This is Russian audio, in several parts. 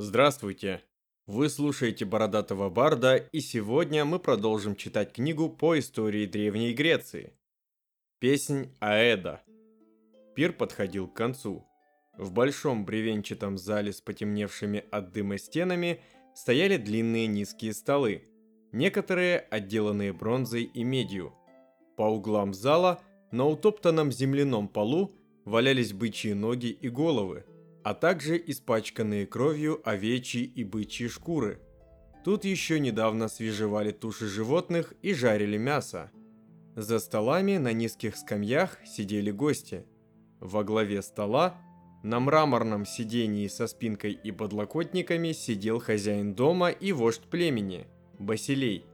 Здравствуйте! Вы слушаете Бородатого Барда, и сегодня мы продолжим читать книгу по истории Древней Греции. Песнь Аэда. Пир подходил к концу. В большом бревенчатом зале с потемневшими от дыма стенами стояли длинные низкие столы, некоторые отделанные бронзой и медью. По углам зала на утоптанном земляном полу валялись бычьи ноги и головы, а также испачканные кровью овечьи и бычьи шкуры. Тут еще недавно свежевали туши животных и жарили мясо. За столами на низких скамьях сидели гости. Во главе стола на мраморном сидении со спинкой и подлокотниками сидел хозяин дома и вождь племени – Басилей.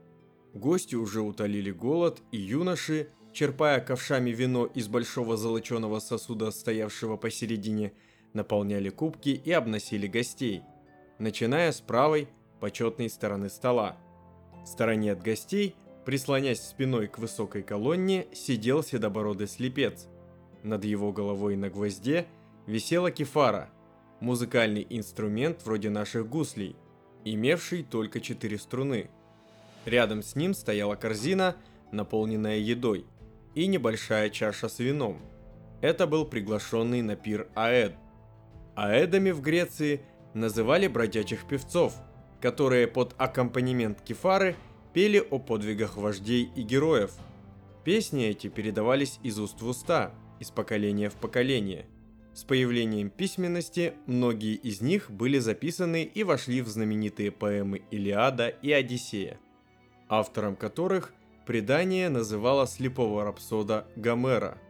Гости уже утолили голод, и юноши, черпая ковшами вино из большого золоченого сосуда, стоявшего посередине – наполняли кубки и обносили гостей, начиная с правой, почетной стороны стола. В стороне от гостей, прислонясь спиной к высокой колонне, сидел седобородый слепец. Над его головой на гвозде висела кефара, музыкальный инструмент вроде наших гуслей, имевший только четыре струны. Рядом с ним стояла корзина, наполненная едой, и небольшая чаша с вином. Это был приглашенный на пир Аэд, Аэдами в Греции называли бродячих певцов, которые под аккомпанемент кефары пели о подвигах вождей и героев. Песни эти передавались из уст в уста, из поколения в поколение. С появлением письменности многие из них были записаны и вошли в знаменитые поэмы Илиада и Одиссея, автором которых предание называло слепого рапсода Гомера –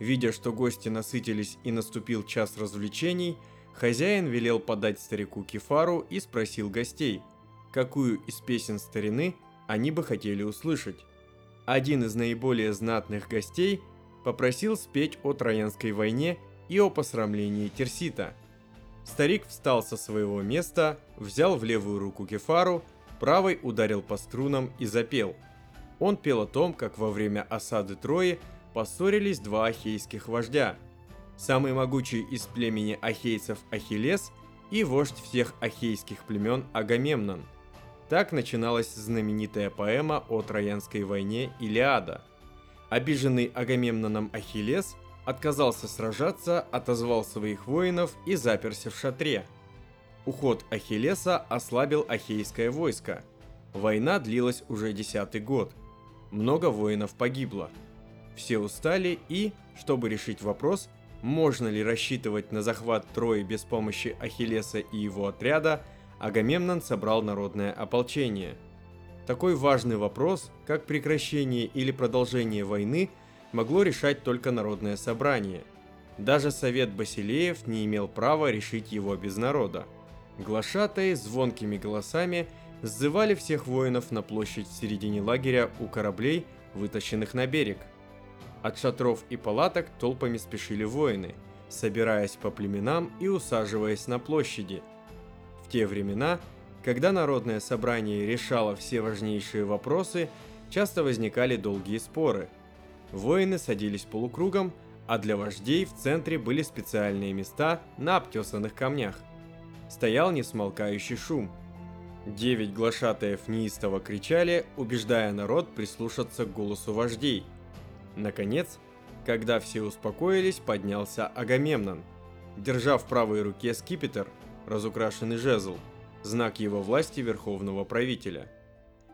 Видя, что гости насытились и наступил час развлечений, хозяин велел подать старику кефару и спросил гостей, какую из песен старины они бы хотели услышать. Один из наиболее знатных гостей попросил спеть о Троянской войне и о посрамлении Терсита. Старик встал со своего места, взял в левую руку кефару, правой ударил по струнам и запел. Он пел о том, как во время осады Трои поссорились два ахейских вождя. Самый могучий из племени ахейцев Ахиллес и вождь всех ахейских племен Агамемнон. Так начиналась знаменитая поэма о Троянской войне Илиада. Обиженный Агамемноном Ахиллес отказался сражаться, отозвал своих воинов и заперся в шатре. Уход Ахиллеса ослабил ахейское войско. Война длилась уже десятый год. Много воинов погибло. Все устали и, чтобы решить вопрос, можно ли рассчитывать на захват Трои без помощи Ахиллеса и его отряда, Агамемнон собрал народное ополчение. Такой важный вопрос, как прекращение или продолжение войны, могло решать только народное собрание. Даже совет Басилеев не имел права решить его без народа. Глашатые звонкими голосами сзывали всех воинов на площадь в середине лагеря у кораблей, вытащенных на берег – от шатров и палаток толпами спешили воины, собираясь по племенам и усаживаясь на площади. В те времена, когда народное собрание решало все важнейшие вопросы, часто возникали долгие споры. Воины садились полукругом, а для вождей в центре были специальные места на обтесанных камнях. Стоял несмолкающий шум. Девять глашатаев неистово кричали, убеждая народ прислушаться к голосу вождей – Наконец, когда все успокоились, поднялся Агамемнон, держа в правой руке скипетр, разукрашенный жезл, знак его власти верховного правителя.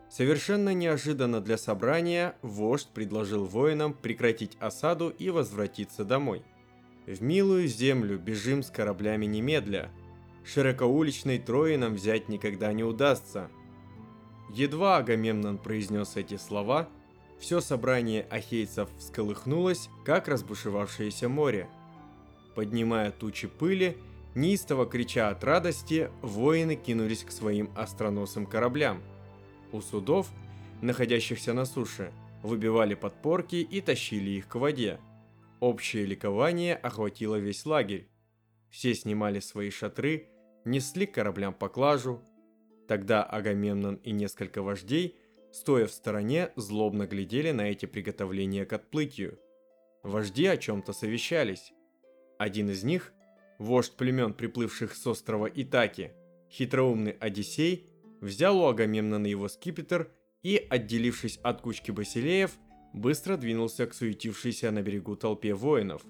Совершенно неожиданно для собрания вождь предложил воинам прекратить осаду и возвратиться домой. В милую землю бежим с кораблями немедля. Широкоуличной Трои нам взять никогда не удастся. Едва Агамемнон произнес эти слова, все собрание ахейцев всколыхнулось, как разбушевавшееся море. Поднимая тучи пыли, неистово крича от радости, воины кинулись к своим остроносым кораблям. У судов, находящихся на суше, выбивали подпорки и тащили их к воде. Общее ликование охватило весь лагерь. Все снимали свои шатры, несли к кораблям поклажу. Тогда Агамемнон и несколько вождей – стоя в стороне, злобно глядели на эти приготовления к отплытию. Вожди о чем-то совещались. Один из них, вождь племен, приплывших с острова Итаки, Хитроумный Одиссей взял у Агамемнона его скипетр и, отделившись от кучки басилеев, быстро двинулся к суетившейся на берегу толпе воинов.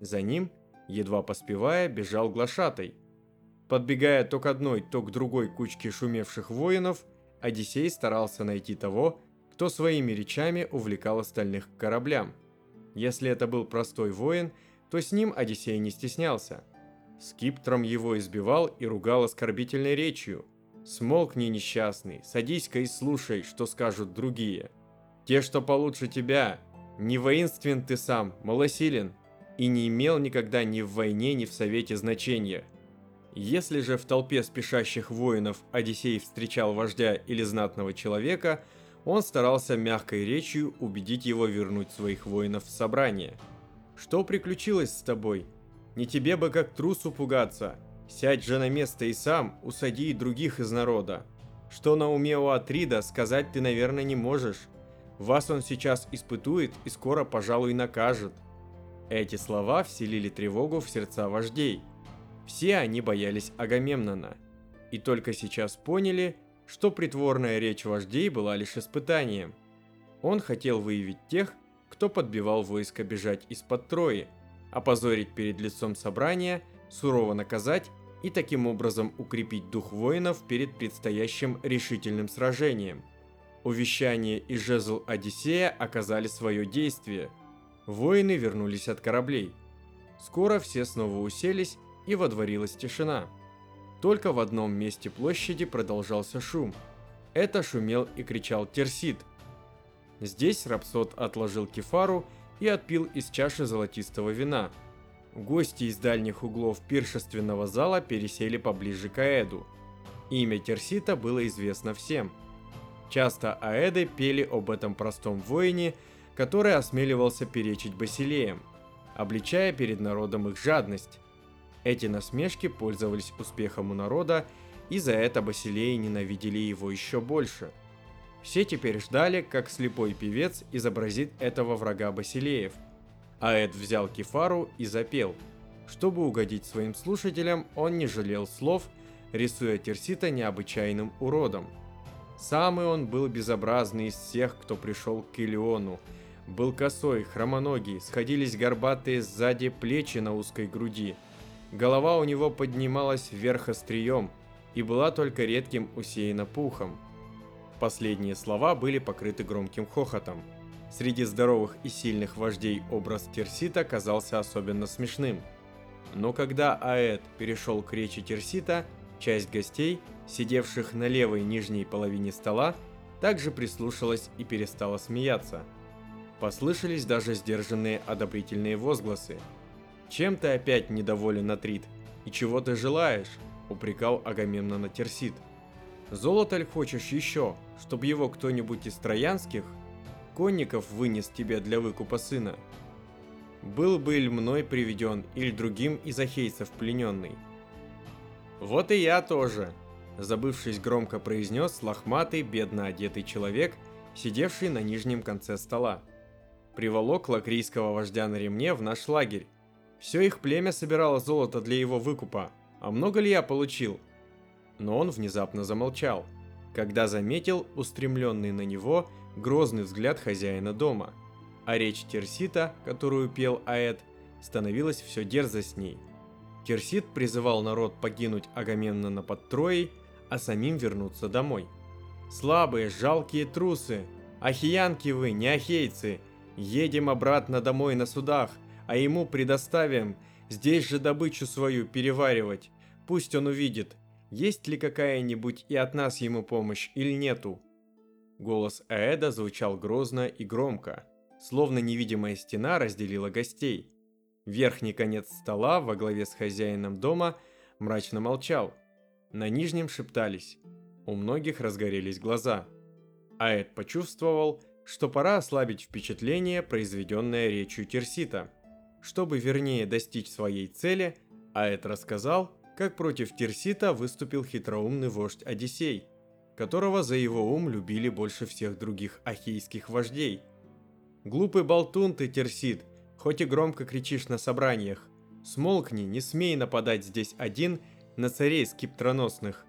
За ним, едва поспевая, бежал глашатай. Подбегая то к одной, то к другой кучке шумевших воинов, Одиссей старался найти того, кто своими речами увлекал остальных к кораблям. Если это был простой воин, то с ним Одиссей не стеснялся. Скиптром его избивал и ругал оскорбительной речью. «Смолкни, несчастный, садись-ка и слушай, что скажут другие. Те, что получше тебя, не воинствен ты сам, малосилен, и не имел никогда ни в войне, ни в совете значения. Если же в толпе спешащих воинов Одиссей встречал вождя или знатного человека – он старался мягкой речью убедить его вернуть своих воинов в собрание. «Что приключилось с тобой? Не тебе бы как трусу пугаться. Сядь же на место и сам усади и других из народа. Что на уме у Атрида, сказать ты, наверное, не можешь. Вас он сейчас испытует и скоро, пожалуй, накажет». Эти слова вселили тревогу в сердца вождей. Все они боялись Агамемнона. И только сейчас поняли, что притворная речь вождей была лишь испытанием. Он хотел выявить тех, кто подбивал войско бежать из-под Трои, опозорить перед лицом собрания, сурово наказать и таким образом укрепить дух воинов перед предстоящим решительным сражением. Увещание и жезл Одиссея оказали свое действие. Воины вернулись от кораблей. Скоро все снова уселись, и водворилась тишина. Только в одном месте площади продолжался шум. Это шумел и кричал Терсид. Здесь Рапсод отложил кефару и отпил из чаши золотистого вина. Гости из дальних углов пиршественного зала пересели поближе к Аэду. Имя Терсита было известно всем. Часто Аэды пели об этом простом воине, который осмеливался перечить Басилеям, обличая перед народом их жадность. Эти насмешки пользовались успехом у народа, и за это Басилеи ненавидели его еще больше. Все теперь ждали, как слепой певец изобразит этого врага Басилеев. Аэд взял кефару и запел. Чтобы угодить своим слушателям, он не жалел слов, рисуя Терсита необычайным уродом. Самый он был безобразный из всех, кто пришел к Килиону. Был косой, хромоногий, сходились горбатые сзади плечи на узкой груди – Голова у него поднималась вверх острием и была только редким усеяна пухом. Последние слова были покрыты громким хохотом. Среди здоровых и сильных вождей образ Терсита казался особенно смешным. Но когда Аэт перешел к речи Терсита, часть гостей, сидевших на левой нижней половине стола, также прислушалась и перестала смеяться. Послышались даже сдержанные одобрительные возгласы – «Чем ты опять недоволен, Атрит? И чего ты желаешь?» – упрекал Агамемнона Терсит. «Золото ли хочешь еще, чтобы его кто-нибудь из троянских конников вынес тебе для выкупа сына? Был бы или мной приведен, или другим из ахейцев плененный?» «Вот и я тоже», – забывшись громко произнес лохматый, бедно одетый человек, сидевший на нижнем конце стола. Приволок лакрийского вождя на ремне в наш лагерь, все их племя собирало золото для его выкупа, а много ли я получил? Но он внезапно замолчал, когда заметил устремленный на него грозный взгляд хозяина дома. А речь Терсита, которую пел Аэт, становилась все дерзостней. Терсит призывал народ погинуть Агамемнона под Троей, а самим вернуться домой. «Слабые, жалкие трусы! Ахиянки вы, не ахейцы! Едем обратно домой на судах, а ему предоставим здесь же добычу свою переваривать. Пусть он увидит, есть ли какая-нибудь и от нас ему помощь или нету. Голос Аэда звучал грозно и громко, словно невидимая стена разделила гостей. Верхний конец стола во главе с хозяином дома мрачно молчал. На нижнем шептались. У многих разгорелись глаза. Аэд почувствовал, что пора ослабить впечатление, произведенное речью Терсита – чтобы вернее достичь своей цели, Аэт рассказал, как против Тирсита выступил хитроумный вождь Одиссей, которого за его ум любили больше всех других ахейских вождей. «Глупый болтун ты, Тирсит, хоть и громко кричишь на собраниях. Смолкни, не смей нападать здесь один на царей скиптроносных.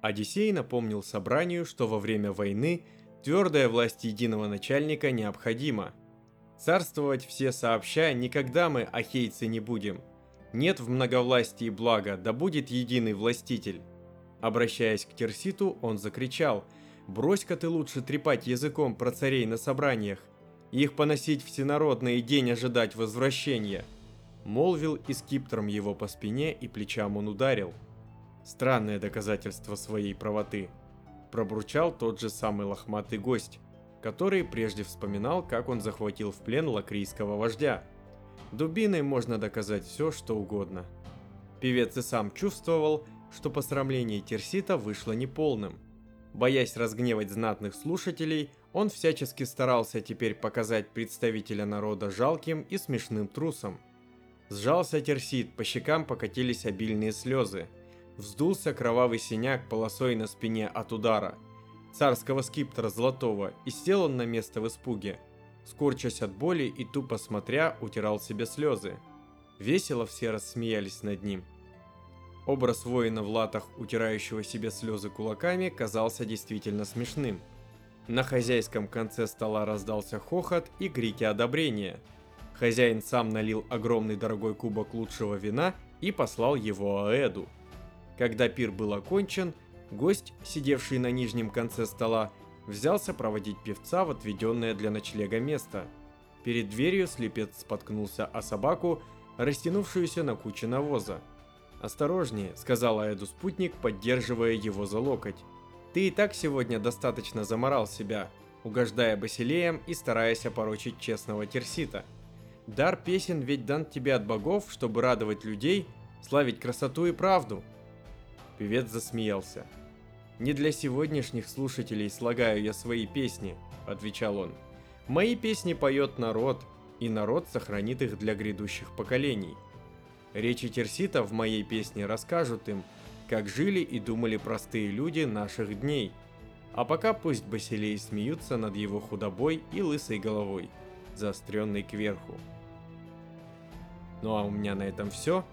Одиссей напомнил собранию, что во время войны твердая власть единого начальника необходима. Царствовать все сообща никогда мы, ахейцы, не будем. Нет в многовластии блага, да будет единый властитель. Обращаясь к Терситу, он закричал, «Брось-ка ты лучше трепать языком про царей на собраниях, их поносить всенародно и день ожидать возвращения!» Молвил и скиптром его по спине и плечам он ударил. Странное доказательство своей правоты. Пробурчал тот же самый лохматый гость, который прежде вспоминал, как он захватил в плен лакрийского вождя. Дубиной можно доказать все, что угодно. Певец и сам чувствовал, что посрамление Терсита вышло неполным. Боясь разгневать знатных слушателей, он всячески старался теперь показать представителя народа жалким и смешным трусом. Сжался Терсит, по щекам покатились обильные слезы. Вздулся кровавый синяк полосой на спине от удара. Царского скиптора золотого, и сел он на место в испуге. Скорчась от боли и тупо смотря, утирал себе слезы. Весело все рассмеялись над ним. Образ воина в латах, утирающего себе слезы кулаками, казался действительно смешным. На хозяйском конце стола раздался хохот и крики одобрения. Хозяин сам налил огромный дорогой кубок лучшего вина и послал его Аэду. Когда пир был окончен, гость, сидевший на нижнем конце стола, взялся проводить певца в отведенное для ночлега место. Перед дверью слепец споткнулся о собаку, растянувшуюся на куче навоза. «Осторожнее», — сказал Аэду спутник, поддерживая его за локоть. «Ты и так сегодня достаточно заморал себя, угождая Басилеям и стараясь опорочить честного Терсита. Дар песен ведь дан тебе от богов, чтобы радовать людей, славить красоту и правду». Певец засмеялся. «Не для сегодняшних слушателей слагаю я свои песни», — отвечал он. «Мои песни поет народ, и народ сохранит их для грядущих поколений». Речи Терсита в моей песне расскажут им, как жили и думали простые люди наших дней. А пока пусть Басилей смеются над его худобой и лысой головой, заостренной кверху. Ну а у меня на этом все.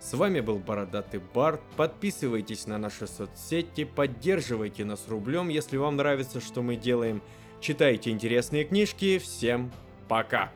С вами был Бородатый Бар. Подписывайтесь на наши соцсети, поддерживайте нас рублем, если вам нравится, что мы делаем. Читайте интересные книжки. Всем пока!